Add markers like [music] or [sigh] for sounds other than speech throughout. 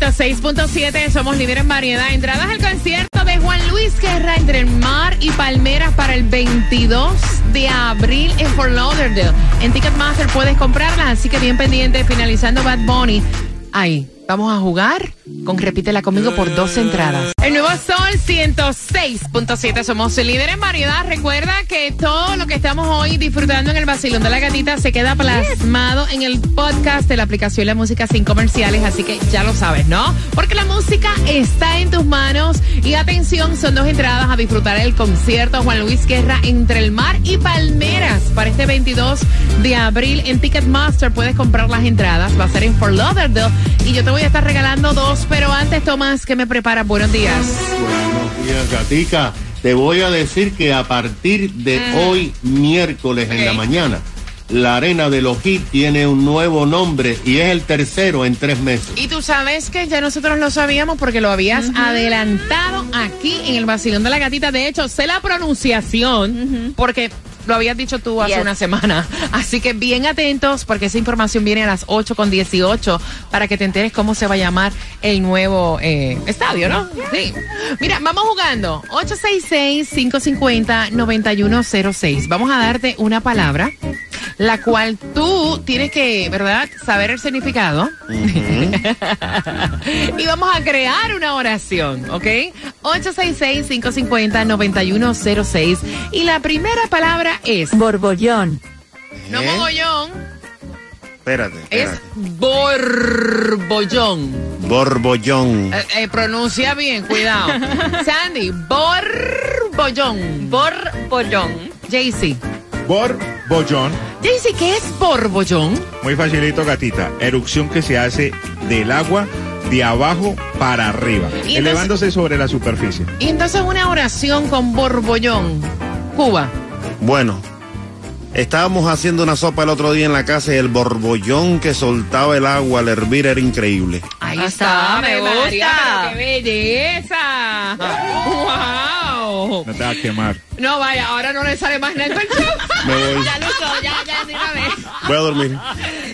106.7 somos líderes en variedad. Entradas al concierto de Juan Luis Guerra entre el mar y Palmeras para el 22 de abril en Fort Lauderdale. En Ticketmaster puedes comprarlas, así que bien pendiente. Finalizando Bad Bunny. Ahí, vamos a jugar con Repítela conmigo por dos entradas. El Nuevo Sol 106.7 somos el líder en variedad. Recuerda que todo lo que estamos hoy disfrutando en el vacilón de la gatita se queda plasmado en el podcast de la aplicación La Música Sin Comerciales, así que ya lo sabes, ¿no? Porque la música está en tus manos y atención, son dos entradas a disfrutar el concierto Juan Luis Guerra entre el mar y Palmeras para este 22 de abril en Ticketmaster. Puedes comprar las entradas, va a ser en Fort Lauderdale y yo te voy a estar regalando dos, pero antes, Tomás, ¿qué me preparas? Buenos días. Buenos días, Gatica. Te voy a decir que a partir de hoy, miércoles en la mañana, la Arena de los Hits tiene un nuevo nombre y es el tercero en tres meses. Y tú sabes que ya nosotros lo sabíamos porque lo habías adelantado aquí en el vacilón de la gatita. De hecho, sé la pronunciación porque lo habías dicho tú hace Yes. una semana. [laughs] Así que bien atentos porque esa información viene a las 8 con 18 para que te enteres cómo se va a llamar el nuevo eh, estadio, ¿no? Sí. Mira, vamos jugando. 866-550-9106. Vamos a darte una palabra la cual tú tienes que, ¿verdad?, saber el significado. [laughs] y vamos a crear una oración, ¿ok? 866-550-9106. Y la primera palabra es, Borbollón. no ¿Eh? mogollón, Espérate, es borbollón. Borbollón. Eh, eh, pronuncia bien, cuidado. [laughs] Sandy, borbollón. Borbollón. Jaycee. Borbollón, Jaycee, ¿qué es borbollón? muy facilito gatita, erupción que se hace del agua de abajo para arriba, entonces- elevándose sobre la superficie. Y entonces una oración con borbollón. Cuba. Bueno, estábamos haciendo una sopa el otro día en la casa y el borbollón que soltaba el agua al hervir era increíble. Ahí Ah, está, me María, gusta. pero ¡Qué belleza! ¡Wow! No te va a quemar. No, vaya, ahora no le sale más nada en el show. Me voy, Ya lo usó, ya, ya, de una vez. voy a dormir.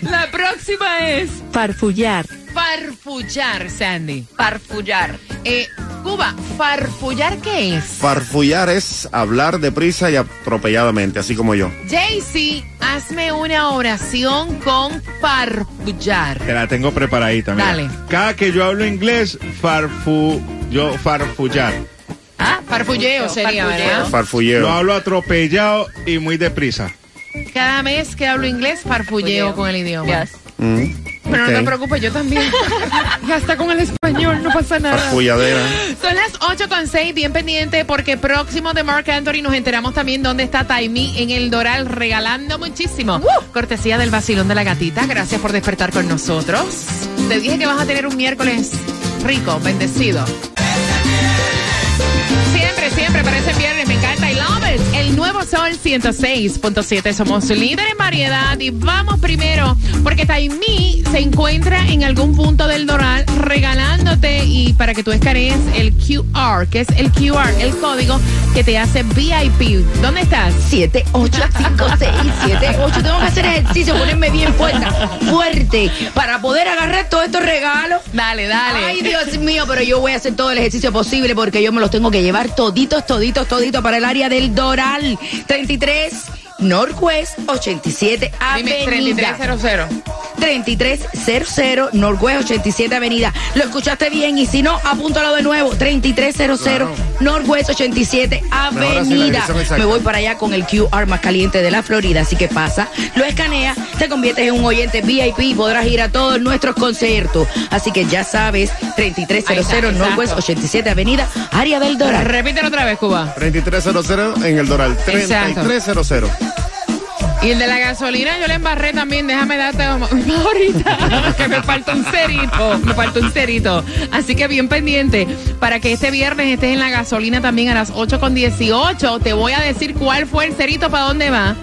La próxima es Farfullar. farfullar, Sandy. Farfullar. Eh, Cuba, ¿farfullar qué es? Farfullar es hablar deprisa y atropelladamente, así como yo. Jaycee, hazme una oración con farfullar. Te la tengo preparadita, mira. Dale. Cada que yo hablo inglés, farfu, yo farfullar. Ah, farfulleo sería, Farfulleo. ¿verdad? Lo Farfulleo. hablo atropellado y muy deprisa. Cada vez que hablo inglés, farfulleo con el idioma. Yes. Mm, Pero no te ok. preocupes, yo también. [laughs] Ya está con el español, no pasa nada. Farfulladera. Son las 8 con 6, bien pendiente, porque próximo de Mark Anthony nos enteramos también dónde está Taimi en el Doral, regalando muchísimo. Cortesía del vacilón de la gatita. Gracias por despertar con nosotros. Te dije que vas a tener un miércoles rico, bendecido. Siempre, siempre parece viernes, me encanta. I love. El nuevo sol 106.7. Somos líder en variedad y vamos primero porque Taimi se encuentra en algún punto del Doral regalándote y para que tú escanees el QR, que es el QR, el código que te hace VIP. ¿Dónde estás? 7, 8, 5, 6, 7, 8. Tengo que hacer ejercicio, ponerme bien fuerte, fuerte, para poder agarrar todos estos regalos. Dale, dale. Ay, Dios mío, pero yo voy a hacer todo el ejercicio posible porque yo me los tengo que llevar toditos, toditos, toditos para el área del Doral. 33 Northwest 87 Dime, Avenida. 3300. 3300 Northwest 87 Avenida. Lo escuchaste bien y si no, apúntalo de nuevo. 3300 Claro. Northwest 87 Mejor así la Avenida. Me voy para allá con el QR más caliente de la Florida. Así que pasa, lo escanea, te conviertes en un oyente VIP y podrás ir a todos nuestros conciertos. Así que ya sabes, 3300 Ahí está, Northwest exacto. 87 Avenida, área del Doral. Repítelo otra vez, Cuba. 3300 en el Doral. Exacto. 3300. Y el de la gasolina yo le embarré también, déjame darte [laughs] ahorita, que me falta un cerito, me falta un cerito. Así que bien pendiente, para que este viernes estés en la gasolina también a las 8 con 18, te voy a decir cuál fue el cerito, para dónde va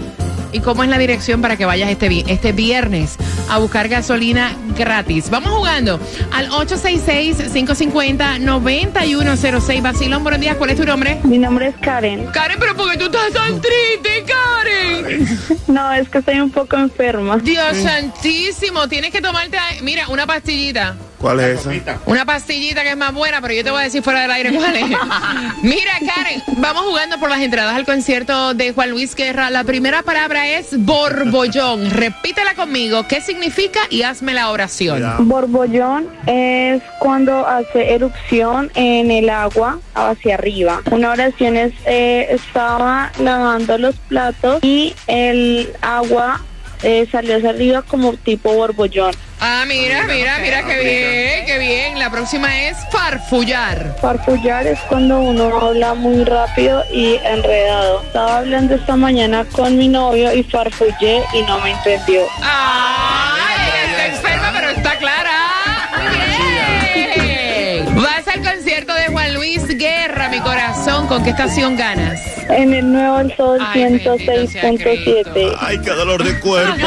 y cómo es la dirección para que vayas este, este viernes a buscar gasolina gratis. Vamos jugando al 866-550-9106. Basilón, buenos días, ¿cuál es tu nombre? Mi nombre es Karen. Karen, pero ¿por qué tú estás tan triste, Karen? [laughs] No, es que estoy un poco enferma. Dios santísimo, tienes que tomarte, mira, una pastillita. ¿Cuál es esa? Una pastillita que es más buena, pero yo te voy a decir fuera del aire cuál es. [laughs] Mira, Karen, vamos jugando por las entradas al concierto de Juan Luis Guerra. La primera palabra es borbollón. Repítela conmigo. ¿Qué significa? Y hazme la oración. Borbollón es cuando hace erupción en el agua hacia arriba. Una oración es, eh, estaba lavando los platos y el agua eh, salió hacia arriba como tipo borbollón. Ah, mira, mira, mira, qué bien, qué bien. La próxima es farfullar. Farfullar es cuando uno habla muy rápido y enredado. Estaba hablando esta mañana con mi novio y farfullé y no me entendió. ¡Ay! ¿Con qué estación ganas? En el Nuevo El Sol Ay, bendito sea 106.7. Ay, qué dolor de cuerpo.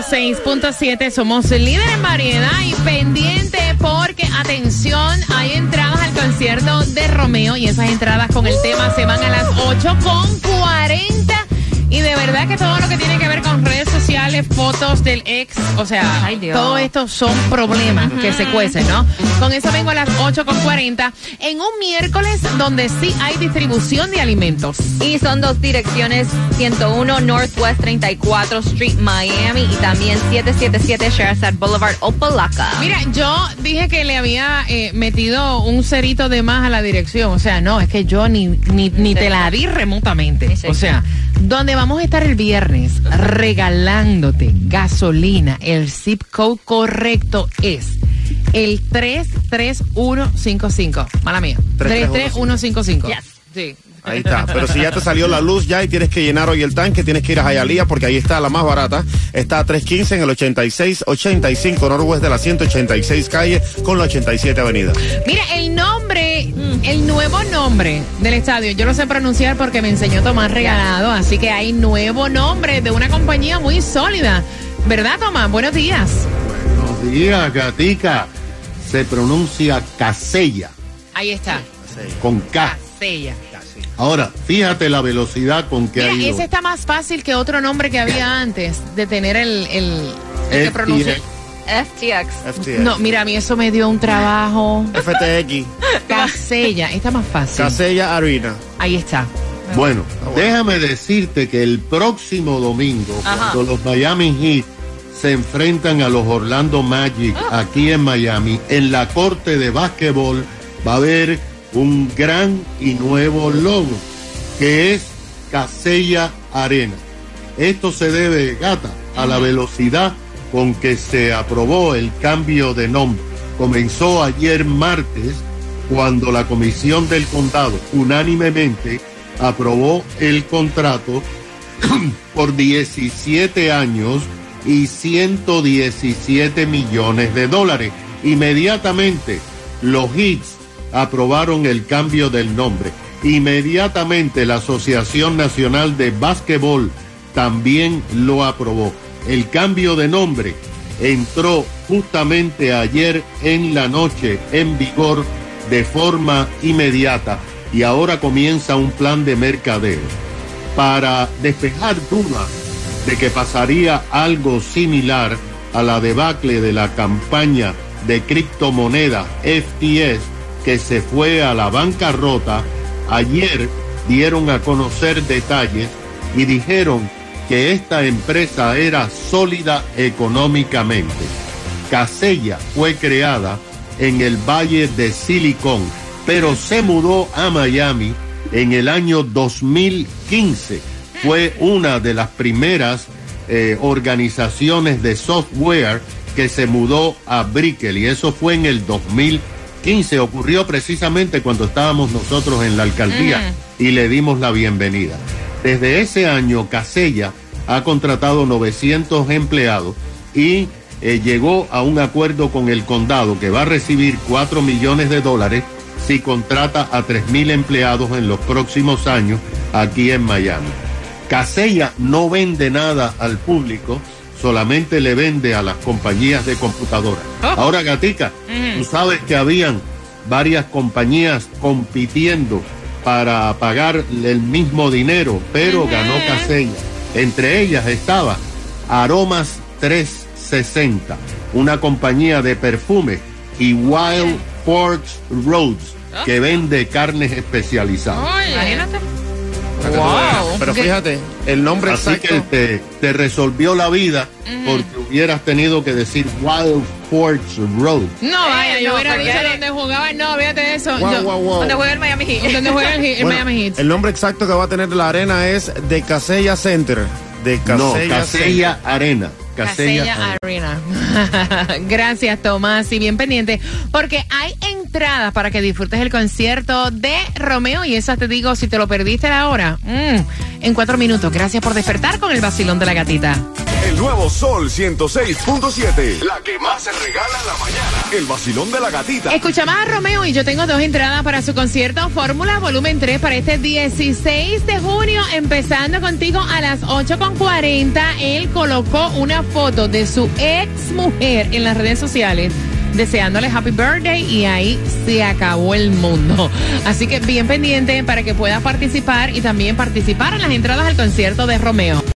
106.7 somos líderes en variedad y pendiente porque, atención, hay entradas al concierto de Romeo y esas entradas con el tema se van a las 8 con 40. Y de verdad que todo lo que tiene que ver con redes sociales, fotos del ex, o sea, Ay, todo esto son problemas que se cuecen, ¿no? Con eso vengo a las 8 con 40 en un miércoles donde sí hay distribución de alimentos. Y son dos direcciones, 101 Northwest 34 Street, Miami y también 777 Sherazad Boulevard, Opalaca. Mira, yo dije que le había eh, metido un cerito de más a la dirección. O sea, no, es que yo ni, ni, ni te la di remotamente. Sí. O sea, donde vamos a estar el viernes regalándote gasolina, el zip code correcto es el 33155. Mala mía. 33155. Yes. Sí. Ahí está. Pero si ya te salió la luz ya y tienes que llenar hoy el tanque, tienes que ir a Jayalía porque ahí está la más barata. Está a 315 en el 8685 Norwest de la 186 calle con la 87 avenida. Mira, el nombre, el nuevo nombre del estadio, yo lo sé pronunciar porque me enseñó Tomás Regalado, así que hay nuevo nombre de una compañía muy sólida. ¿Verdad, Tomás? Buenos días. Buenos días, gatica. Se pronuncia Casella, Ahí está. con K. Casella. Ahora, fíjate la velocidad con que Mira, ha ido. ese está más fácil que otro nombre que había [laughs] antes de tener el, el, el que FTX. pronuncia. FTX. FTX. No, mira, a mí eso me dio un trabajo. FTX. [laughs] Casella, está más fácil. Casella Arena. Ahí está. Bueno, déjame decirte que el próximo domingo, Ajá. cuando los Miami Heat se enfrentan a los Orlando Magic aquí en Miami, en la corte de básquetbol va a haber un gran y nuevo logo, que es Casella Arena. Esto se debe, gata, a la velocidad con que se aprobó el cambio de nombre. Comenzó ayer martes cuando la comisión del condado unánimemente aprobó el contrato [clears throat] por 17 años y 117 millones de dólares. Inmediatamente los hits aprobaron el cambio del nombre. Inmediatamente la Asociación Nacional de Básquetbol también lo aprobó. El cambio de nombre entró justamente ayer en la noche en vigor de forma inmediata. y ahora comienza un plan de mercadeo para despejar dudas de que pasaría algo similar a la debacle de la campaña de criptomonedas FTS que se fue a la bancarrota, ayer dieron a conocer detalles y dijeron que esta empresa era sólida económicamente. Casella fue creada en el Valle de Silicon, pero se mudó a Miami en el año 2015. Fue una de las primeras eh, organizaciones de software que se mudó a Brickell y eso fue en el 2015. Ocurrió precisamente cuando estábamos nosotros en la alcaldía y le dimos la bienvenida. Desde ese año, Casella ha contratado 900 empleados y eh, llegó a un acuerdo con el condado que va a recibir 4 millones de dólares si contrata a 3 mil empleados en los próximos años aquí en Miami. Casella no vende nada al público, solamente le vende a las compañías de computadoras. Ahora, Gatica, tú sabes que habían varias compañías compitiendo para pagar el mismo dinero, pero ganó Casella. Entre ellas estaba Aromas 360, una compañía de perfume, y Wild Forks Roads, que vende carnes especializadas. Imagínate. Wow. Pero fíjate, el nombre Así exacto. que te, te resolvió la vida porque hubieras tenido que decir Wild Forks Road. No, vaya, yo no, hubiera dicho donde jugaba. No, fíjate eso. Yo- guau, guau. Donde juega el Miami Heat. [laughs] Donde juega el, el Bueno, Miami Heat. El nombre exacto que va a tener la arena es de Casella Center. De Casella, No, Center. Casella Arena. Casella, Casella Arena. Arena. [laughs] Gracias, Tomás. Y bien pendiente, porque hay entradas para que disfrutes el concierto de Romeo. Y esas te digo, si te lo perdiste ahora, mm, en cuatro minutos. Gracias por despertar con el vacilón de la gatita. El nuevo Sol 106.7. La que más se regala en la mañana. El vacilón de la gatita. Escuchamos a Romeo y yo tengo dos entradas para su concierto Fórmula Volumen 3 para este 16 de junio, empezando contigo a las 8.40. Él colocó una foto de su ex mujer en las redes sociales. Deseándole happy birthday y ahí se acabó el mundo. Así que bien pendiente para que puedas participar y también participar en las entradas al concierto de Romeo.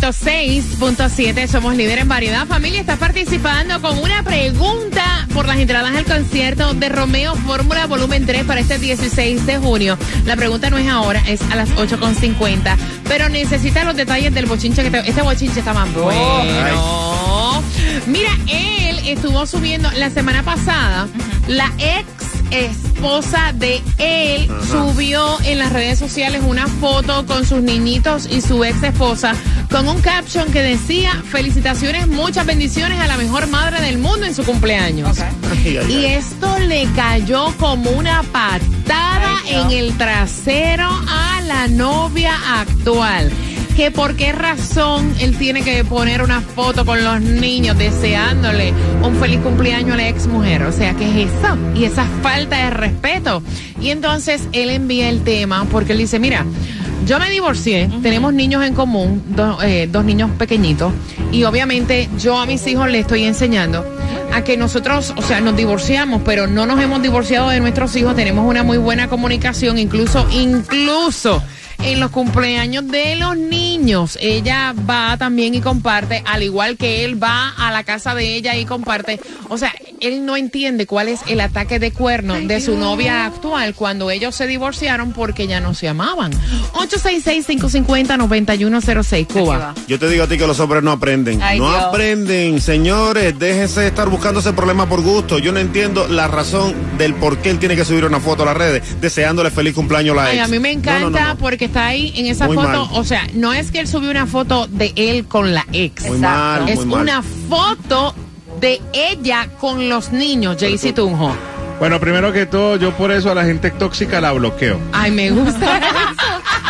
106.7 somos líder en variedad. Familia, estás participando con una pregunta por las entradas al concierto de Romeo Fórmula Volumen 3 para este 16 de junio. La pregunta no es ahora, es a las 8.50. Pero necesitas los detalles del bochinche que te- Este bochinche está más bueno. Mira, él estuvo subiendo la semana pasada, la ex esposa de él subió en las redes sociales una foto con sus niñitos y su ex esposa con un caption que decía felicitaciones, muchas bendiciones a la mejor madre del mundo en su cumpleaños. Ay, ay, Y esto le cayó como una patada en el trasero a la novia actual. Que por qué razón él tiene que poner una foto con los niños deseándole un feliz cumpleaños a la ex mujer. O sea, ¿qué es eso? Y esa falta de respeto. Y entonces él envía el tema porque él dice, mira, yo me divorcié, tenemos niños en común, do- eh, dos niños pequeñitos, y obviamente yo a mis hijos les estoy enseñando a que nosotros, o sea, nos divorciamos, pero no nos hemos divorciado de nuestros hijos, tenemos una muy buena comunicación, incluso, incluso en los cumpleaños de los niños. Ella va también y comparte, al igual que él va a la casa de ella y comparte. O sea, él no entiende cuál es el ataque de cuerno de su novia actual cuando ellos se divorciaron porque ya no se amaban. 866-550-9106, Cuba. Yo te digo a ti que los hombres no aprenden. Ay, no Dios. aprenden, señores. Déjense de estar buscando ese problema por gusto. Yo no entiendo la razón del por qué él tiene que subir una foto a las redes deseándole feliz cumpleaños a la Ay, ex. a mí me No, encanta no, no, no. porque está ahí en esa Muy foto. mal. O sea, no es que él subió una foto de él con la ex. Muy mal, es muy mal. una foto de ella con los niños, Jaycee Tunjo. Bueno, primero que todo, yo por eso a la gente tóxica la bloqueo. Ay, me gusta. [laughs]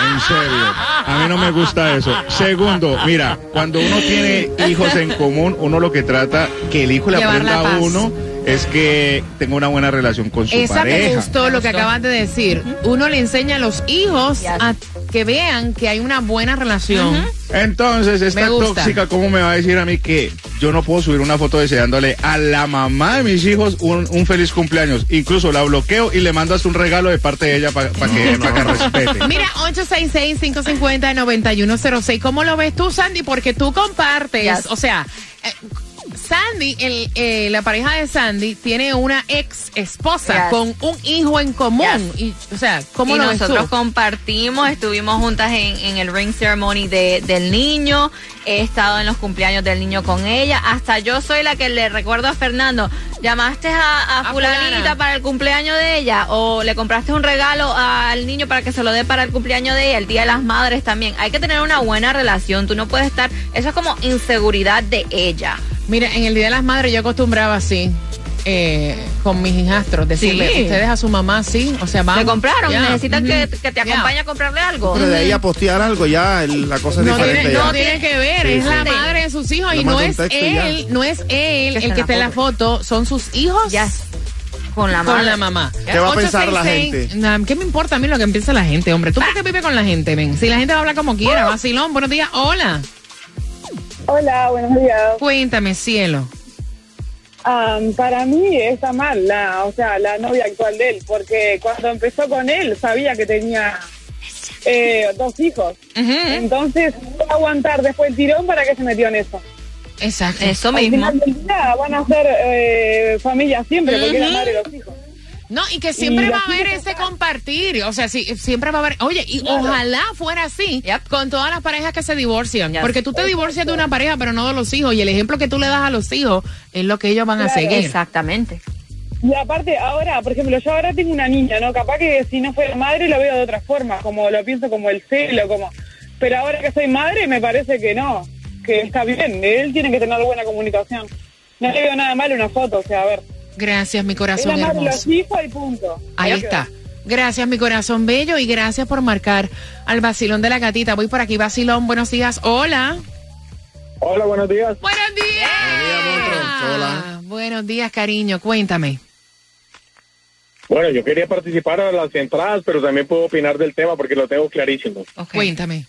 En serio. A mí no me gusta eso. Segundo, mira, cuando uno tiene hijos en común, uno lo que trata que el hijo le Llevar la aprenda a paz. uno es que tenga una buena relación con su Esa pareja. me gustó lo que acabas de decir. Uno le enseña a los hijos a que vean que hay una buena relación. Entonces, esta tóxica, ¿cómo me va a decir a mí que yo no puedo subir una foto deseándole a la mamá de mis hijos un, un feliz cumpleaños? Incluso la bloqueo y le mando hasta un regalo de parte de ella para que, pa' que respete. [laughs] Mira, 866-550-9106. ¿Cómo lo ves tú, Sandy? Porque tú compartes, o sea, eh, Sandy, el, eh, la pareja de Sandy, tiene una ex esposa Yes. con un hijo en común. Y, o sea, ¿cómo y lo ves nosotros compartimos, estuvimos juntas en, en el ring ceremony de, del niño, he estado en los cumpleaños del niño con ella, hasta yo soy la que le recuerdo a Fernando, llamaste a, a, A fulanita fulana. para el cumpleaños de ella o le compraste un regalo al niño para que se lo dé para el cumpleaños de ella, el Día de las Madres también. Hay que tener una buena relación, tú no puedes estar, eso es como inseguridad de ella. Mira, en el Día de las Madres yo acostumbraba así. eh, con mis hijastros, decirle, Sí. ustedes a su mamá, sí, o sea, vamos. ¿Le compraron? ya, ¿Necesitan que, que te ya. acompañe a comprarle algo? Pero de ahí a postear algo ya el- la cosa es No diferente tiene, ya. no tiene que ver, Sí, es sí. la madre de sus hijos Le y no es ya. él, no es él Que el que está en la foto, son sus hijos. Con la Con la mamá. ¿Qué va a pensar la 866, gente? nah, ¿Qué me importa a mí lo que piensa la gente, hombre? ¿Tú por qué vives con la gente, ven? Si la gente va a hablar como quiera, vacilón, buenos días, hola. Hola, buenos días. Cuéntame, cielo. Am, para mí está mal, la, o sea, la novia actual de él, porque cuando empezó con él sabía que tenía eh, dos hijos. Entonces, ¿qué aguantar después el tirón para que se metió en eso? Exacto. Eso Al mismo. final del día van a ser eh, familia siempre, porque Ujú. madre de los hijos. No, y que siempre Y va a haber ese compartir. O sea, sí, siempre va a haber. Oye, y ojalá fuera así con todas las parejas que se divorcian. Yes. Porque tú te divorcias de una pareja, pero no de los hijos. Y el ejemplo que tú le das a los hijos es lo que ellos van a seguir. Exactamente. Y aparte, ahora, por ejemplo, yo ahora tengo una niña, ¿no? Capaz que si no fuera madre lo veo de otra forma, como lo pienso como el celo, como... Pero ahora que soy madre me parece que no, que está bien, él tiene que tener buena comunicación. No le veo nada mal una foto, o sea, a ver. Gracias, mi corazón los hermoso. hijos y punto. Ahí Ya está. quedó. Gracias, mi corazón bello, y gracias por marcar al vacilón de la gatita. Voy por aquí, vacilón. Buenos días. Hola. Hola, buenos días. Buenos días. Hola. Buenos días, cariño. Cuéntame. Bueno, yo quería participar a las entradas, pero también puedo opinar del tema porque lo tengo clarísimo. Cuéntame.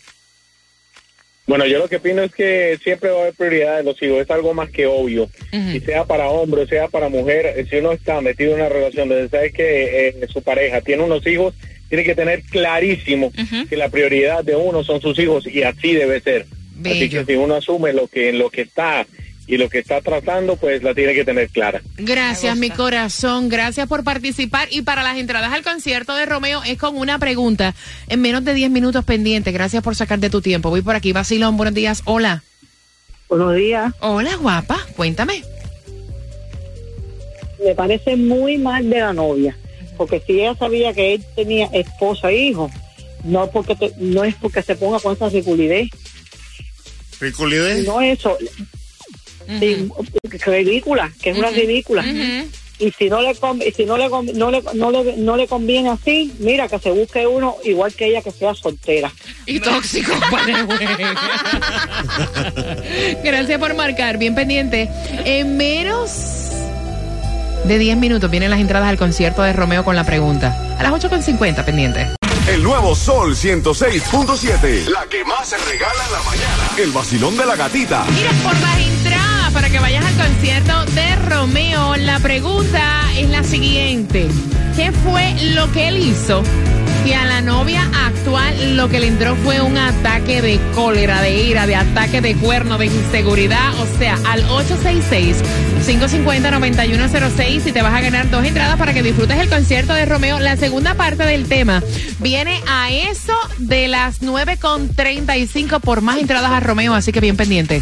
Bueno, yo lo que opino es que siempre va a haber prioridad de los hijos, es algo más que obvio. Y sea para hombre, o sea para mujer, eh, si uno está metido en una relación donde sabe que eh, su pareja tiene unos hijos, tiene que tener clarísimo que la prioridad de uno son sus hijos y así debe ser. Así que si uno asume lo que lo que está y lo que está tratando, pues la tiene que tener clara. Gracias, mi corazón. Gracias por participar. Y para las entradas al concierto de Romeo es con una pregunta en menos de 10 minutos pendiente. Gracias por sacar de tu tiempo. Voy por aquí, Basilón. Buenos días. Hola. Buenos días. Hola, guapa. Cuéntame. Me parece muy mal de la novia, porque si ella sabía que él tenía esposa e hijo, no porque te- no es porque se ponga con esa ridiculidez, ¿Riculidez? no eso, que ridícula, que es una ridícula. Y si no le si no le, no le no le no le conviene así, mira que se busque uno igual que ella que sea soltera. Y tóxico, [laughs] Gracias por marcar. Bien pendiente. En menos de 10 minutos vienen las entradas al concierto de Romeo con la pregunta. A las 8.50 pendiente. El nuevo Sol 106.7. La que más se regala en la mañana. El vacilón de la gatita. Mira, por entradas para que vayas al concierto de Romeo, la pregunta es la siguiente. ¿Qué fue lo que él hizo? Que a la novia actual lo que le entró fue un ataque de cólera, de ira, de ataque de cuerno, de inseguridad. O sea, al 866-550-9106 y te vas a ganar dos entradas para que disfrutes el concierto de Romeo. La segunda parte del tema viene a eso de las 9.35 por más entradas a Romeo, así que bien pendiente.